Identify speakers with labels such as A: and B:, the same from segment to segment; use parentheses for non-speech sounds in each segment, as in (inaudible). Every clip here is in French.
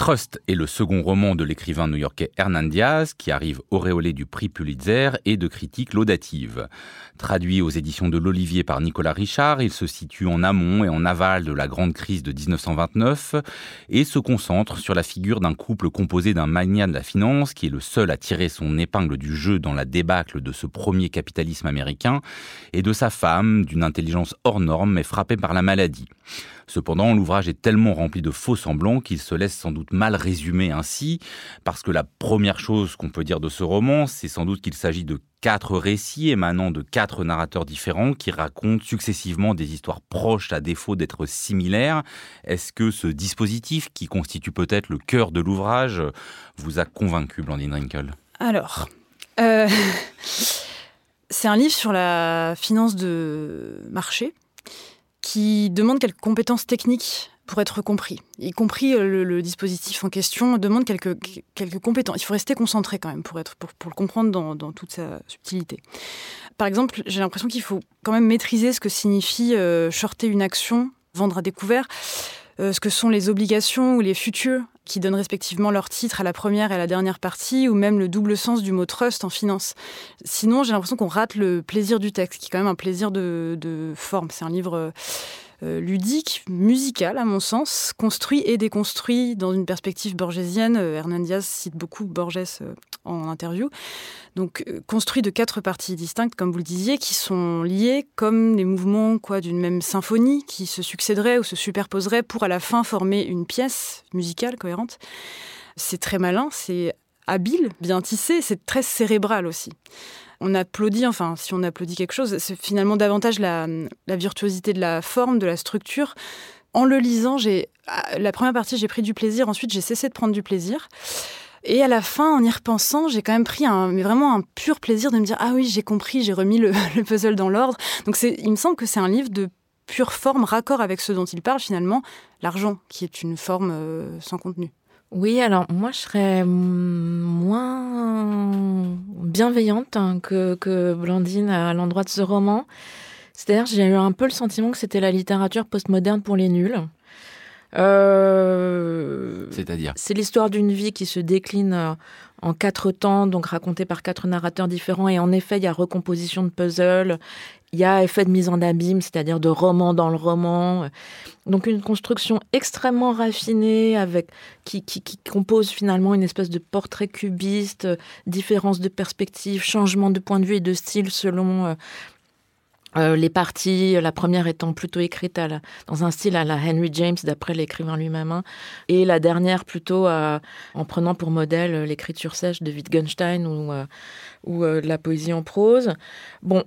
A: Trust est le second roman de l'écrivain new-yorkais Hernan Diaz, qui arrive auréolé du prix Pulitzer et de critiques laudatives. Traduit aux éditions de l'Olivier par Nicolas Richard, il se situe en amont et en aval de la grande crise de 1929 et se concentre sur la figure d'un couple composé d'un magnat de la finance qui est le seul à tirer son épingle du jeu dans la débâcle de ce premier capitalisme américain et de sa femme, d'une intelligence hors norme mais frappée par la maladie. Cependant, l'ouvrage est tellement rempli de faux semblants qu'il se laisse sans doute mal résumer ainsi, parce que la première chose qu'on peut dire de ce roman, c'est sans doute qu'il s'agit de quatre récits émanant de quatre narrateurs différents qui racontent successivement des histoires proches à défaut d'être similaires. Est-ce que ce dispositif, qui constitue peut-être le cœur de l'ouvrage, vous a convaincu, Blandine Rinkel?
B: Alors, euh, (laughs) c'est un livre sur la finance de marché qui demande quelques compétences techniques pour être compris, y compris euh, le, dispositif en question demande quelques, quelques compétences. Il faut rester concentré quand même pour, être, pour, pour le comprendre dans, dans, toute sa subtilité. Par exemple, j'ai l'impression qu'il faut quand même maîtriser ce que signifie euh, shorter une action, vendre à découvert, euh, ce que sont les obligations ou les futurs qui donnent respectivement leur titre à la première et à la dernière partie, ou même le double sens du mot trust en finance. Sinon, j'ai l'impression qu'on rate le plaisir du texte, qui est quand même un plaisir de, de forme. C'est un livre ludique, musical à mon sens, construit et déconstruit dans une perspective borgésienne. Euh, Hernan Diaz cite beaucoup Borges euh, en interview. Donc construit de quatre parties distinctes, comme vous le disiez, qui sont liées comme les mouvements quoi d'une même symphonie qui se succéderaient ou se superposeraient pour à la fin former une pièce musicale cohérente. C'est très malin, c'est habile, bien tissé, c'est très cérébral aussi on applaudit, enfin, si on applaudit quelque chose, c'est finalement davantage la, virtuosité de la forme, de la structure. En le lisant, j'ai la première partie, j'ai pris du plaisir. Ensuite, j'ai cessé de prendre du plaisir. Et à la fin, en y repensant, j'ai quand même pris un, mais vraiment un pur plaisir de me dire ah oui, j'ai compris, j'ai remis le, (laughs) puzzle dans l'ordre. Donc il me semble que c'est un livre de pure forme, raccord avec ce dont il parle finalement, l'argent, qui est une forme euh, sans contenu.
C: Oui, alors moi je serais moins bienveillante hein, que, que Blandine à l'endroit de ce roman. C'est-à-dire j'ai eu un peu le sentiment que c'était la littérature postmoderne pour les nuls.
A: Euh, C'est-à-dire
C: C'est l'histoire d'une vie qui se décline euh, en quatre temps, donc racontée par quatre narrateurs différents. Et en effet, il y a recomposition de puzzle, il y a effet de mise en abîme, c'est-à-dire de roman dans le roman. Donc une construction extrêmement raffinée avec qui, qui, compose finalement une espèce de portrait cubiste, différence de perspective, changement de point de vue et de style selon euh, euh, les parties, la première étant plutôt écrite dans un style à la Henry James, d'après l'écrivain lui-même, hein, et la dernière plutôt en prenant pour modèle l'écriture sèche de Wittgenstein ou, euh, ou la poésie en prose. Bon,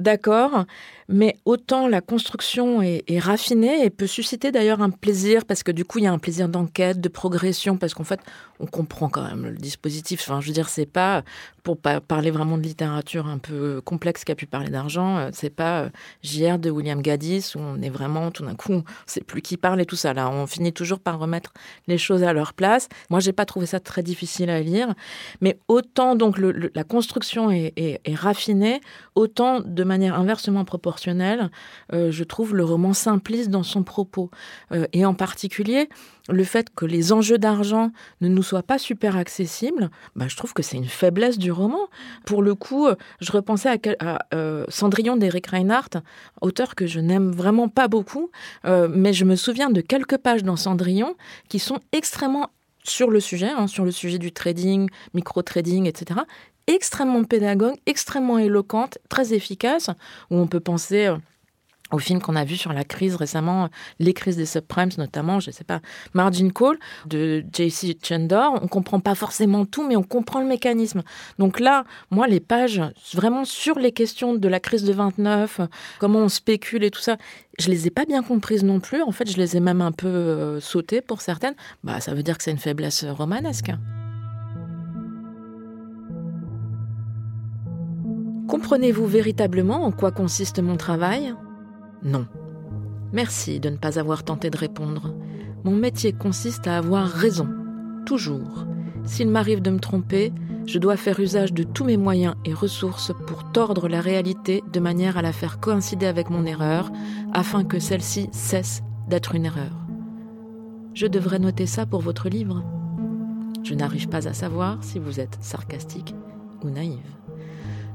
C: d'accord, mais autant la construction est, raffinée et peut susciter d'ailleurs un plaisir, parce que du coup, il y a un plaisir d'enquête, de progression, parce qu'en fait, on comprend quand même le dispositif. Enfin, je veux dire, c'est pas, pour parler vraiment de littérature un peu complexe qui a pu parler d'argent, euh, c'est pas euh, JR de William Gaddis, où on est vraiment, tout d'un coup, on sait plus qui parle et tout ça. Là, on finit toujours par remettre les choses à leur place. Moi, j'ai pas trouvé ça très difficile à lire, mais autant donc la construction est, est raffinée, autant de manière inversement proportionnelle, euh, je trouve le roman simpliste dans son propos. Euh, et en particulier, le fait que les enjeux d'argent ne nous soient pas super accessibles, bah, je trouve que c'est une faiblesse du roman. Pour le coup, je repensais à, euh, Cendrillon d'Eric Reinhardt, auteur que je n'aime vraiment pas beaucoup, mais je me souviens de quelques pages dans Cendrillon qui sont extrêmement sur le sujet, hein, sur le sujet du trading, micro-trading, etc., extrêmement pédagogue, extrêmement éloquente, très efficace, où on peut penser euh, au film qu'on a vu sur la crise récemment, les crises des subprimes notamment, je ne sais pas, Margin Call de JC Chandor. On comprend pas forcément tout, mais on comprend le mécanisme. Donc là, moi, les pages vraiment sur les questions de la crise de 29, comment on spécule et tout ça, je les ai pas bien comprises non plus. En fait, je les ai même un peu euh, sautées pour certaines. Bah, ça veut dire que c'est une faiblesse romanesque. Comprenez-vous véritablement en quoi consiste mon travail? Non. Merci de ne pas avoir tenté de répondre. Mon métier consiste à avoir raison, toujours. S'il m'arrive de me tromper, Je dois faire usage de tous mes moyens et ressources pour tordre la réalité de manière à la faire coïncider avec mon erreur, afin que celle-ci cesse d'être une erreur. Je devrais noter ça pour votre livre. Je n'arrive pas à savoir si vous êtes sarcastique ou naïve.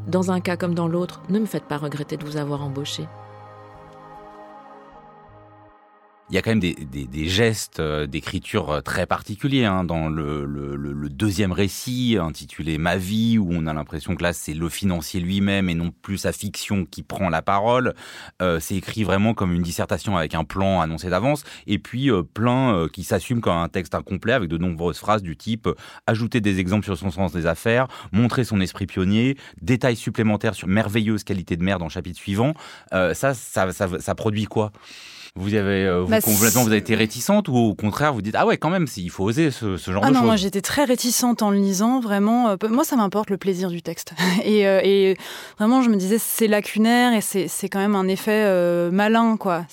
C: Dans un cas comme dans l'autre, ne me faites pas regretter de vous avoir embauché.
A: Il y a quand même des, des, des gestes euh, d'écriture euh, très particuliers hein, dans le, deuxième récit intitulé Ma vie, où on a l'impression que là c'est le financier lui-même et non plus sa fiction qui prend la parole. Euh, c'est écrit vraiment comme une dissertation avec un plan annoncé d'avance, et puis euh, plein qui s'assume comme un texte incomplet avec de nombreuses phrases du type ajouter des exemples sur son sens des affaires, montrer son esprit pionnier, détails supplémentaires sur merveilleuse qualité de mer dans le chapitre suivant. ça, ça, ça, ça produit quoi? Vous avez euh, vous, bah, complètement vous avez été réticente ou au contraire vous dites ah ouais quand même il faut oser ce, ce genre
B: ah
A: de
B: non,
A: choses.
B: Moi j'étais très réticente en le lisant vraiment. Euh, moi ça m'importe le plaisir du texte (laughs) et, euh, et, vraiment je me disais c'est lacunaire et c'est quand même un effet malin quoi.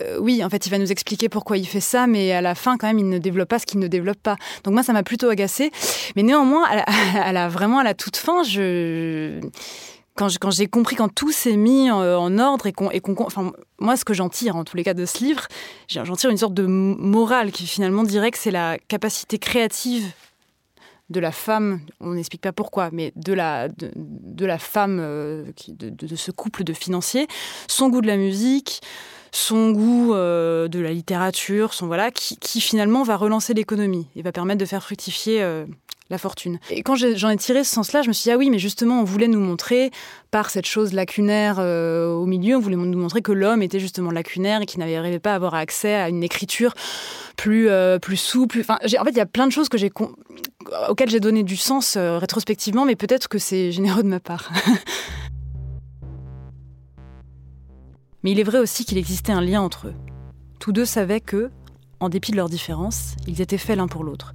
B: Euh, oui, en fait, il va nous expliquer pourquoi il fait ça, mais à la fin, quand même, il ne développe pas ce qu'il ne développe pas. Donc moi, ça m'a plutôt agacé. Mais néanmoins, à la, (laughs) à la, vraiment à la toute fin, je quand j'ai compris, quand tout s'est mis en, en ordre et qu'on, enfin, moi, ce que j'en tire, en tous les cas, de ce livre, j'en tire une sorte de morale qui finalement dirait que c'est la capacité créative de la femme, on n'explique pas pourquoi, mais de la, de, la femme, euh, de, ce couple de financiers, son goût de la musique, son goût euh, de la littérature, son voilà, qui, finalement va relancer l'économie et va permettre de faire fructifier euh, la fortune. Et quand j'en ai, tiré ce sens-là, je me suis dit, ah oui, mais justement, on voulait nous montrer, par cette chose lacunaire euh, au milieu, on voulait nous montrer que l'homme était justement lacunaire et qu'il n'arrivait pas à avoir accès à une écriture plus, euh, plus souple. En fait, il y a plein de choses auxquelles j'ai donné du sens euh, rétrospectivement, mais peut-être que c'est généreux de ma part. (laughs) mais il est vrai aussi qu'il existait un lien entre eux. Tous deux savaient que, en dépit de leurs différences, ils étaient faits l'un pour l'autre.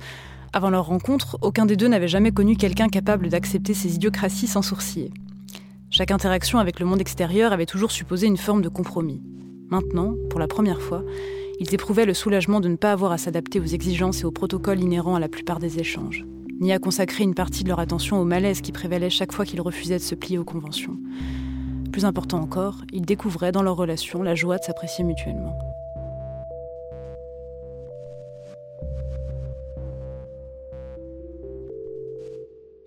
B: Avant leur rencontre, aucun des deux n'avait jamais connu quelqu'un capable d'accepter ses idiocraties sans sourciller. Chaque interaction avec le monde extérieur avait toujours supposé une forme de compromis. Maintenant, pour la première fois, ils éprouvaient le soulagement de ne pas avoir à s'adapter aux exigences et aux protocoles inhérents à la plupart des échanges, ni à consacrer une partie de leur attention au malaise qui prévalait chaque fois qu'ils refusaient de se plier aux conventions. Plus important encore, ils découvraient dans leur relation la joie de s'apprécier mutuellement.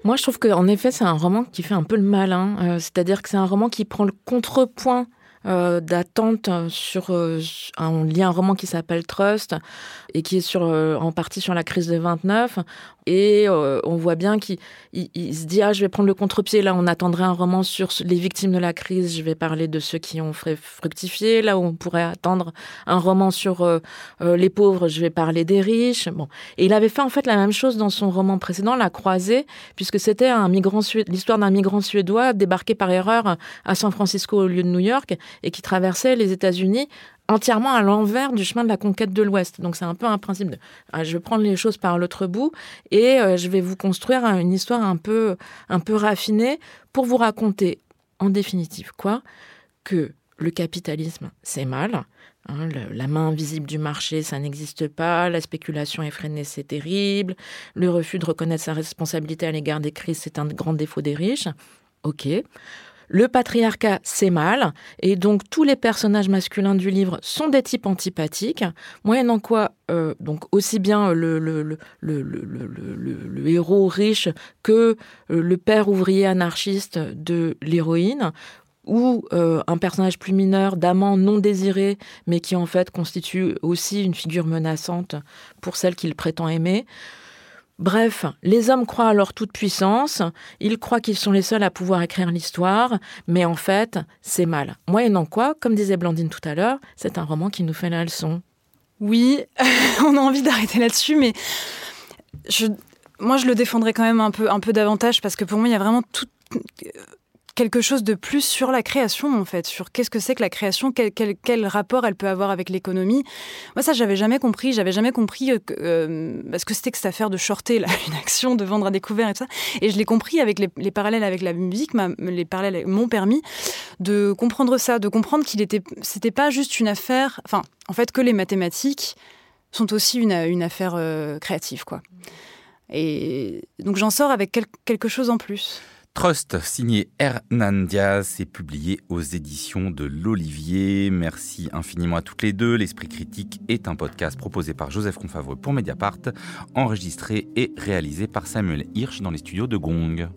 C: Moi, je trouve qu'en effet, c'est un roman qui fait un peu le malin. Euh, C'est-à-dire que c'est un roman qui prend le contrepoint euh, d'attente sur euh, un, lit un roman qui s'appelle Trust et qui est sur en partie sur la crise de 29 et euh, on voit bien qu'il il, il se dit ah je vais prendre le contre-pied. Là on attendrait un roman sur les victimes de la crise. Je vais parler de ceux qui ont fructifié là on pourrait attendre un roman sur euh, euh, les pauvres. Je vais parler des riches. Bon. Et il avait fait en fait la même chose dans son roman précédent la croisée puisque c'était un migrant l'histoire d'un migrant suédois débarqué par erreur à San Francisco au lieu de New York et qui traversait les États-Unis entièrement à l'envers du chemin de la conquête de l'Ouest. Donc c'est un peu un principe de ah, je vais prendre les choses par l'autre bout et euh, je vais vous construire une histoire un peu un peu raffinée pour vous raconter en définitive quoi que le capitalisme c'est mal. Hein, la main invisible du marché, ça n'existe pas. La spéculation effrénée, c'est terrible. Le refus de reconnaître sa responsabilité à l'égard des crises, c'est un grand défaut des riches. Ok. Le patriarcat, c'est mal, et donc tous les personnages masculins du livre sont des types antipathiques, moyennant quoi, euh, donc aussi bien le, le, le, le, héros riche que euh, le père ouvrier anarchiste de l'héroïne, ou euh, un personnage plus mineur d'amant non désiré, mais qui en fait constitue aussi une figure menaçante pour celle qu'il prétend aimer. Bref, les hommes croient à leur toute puissance, ils croient qu'ils sont les seuls à pouvoir écrire l'histoire, mais en fait, c'est mal. Moyennant quoi, comme disait Blandine tout à l'heure, c'est un roman qui nous fait la leçon.
B: Oui, (laughs) on a envie d'arrêter là-dessus, mais moi je le défendrais quand même un peu davantage parce que pour moi il y a vraiment tout quelque chose de plus sur la création en fait, sur qu'est-ce que c'est que la création, quel, quel, quel, rapport elle peut avoir avec l'économie. Moi ça j'avais jamais compris, j'avais jamais compris euh, euh, ce que c'était que cette affaire de shorter (laughs) une action, de vendre à découvert et tout ça. Et je l'ai compris avec les, les, parallèles avec la musique, ma, les parallèles m'ont permis de comprendre ça, de comprendre qu'il était, c'était pas juste une affaire, enfin en fait que les mathématiques sont aussi une, une affaire euh, créative quoi. Et donc j'en sors avec quelque chose en plus.
A: Trust, signé Hernan Diaz, est publié aux éditions de l'Olivier. Merci infiniment à toutes les deux. L'Esprit Critique est un podcast proposé par Joseph Confavreux pour Mediapart, enregistré et réalisé par Samuel Hirsch dans les studios de Gong.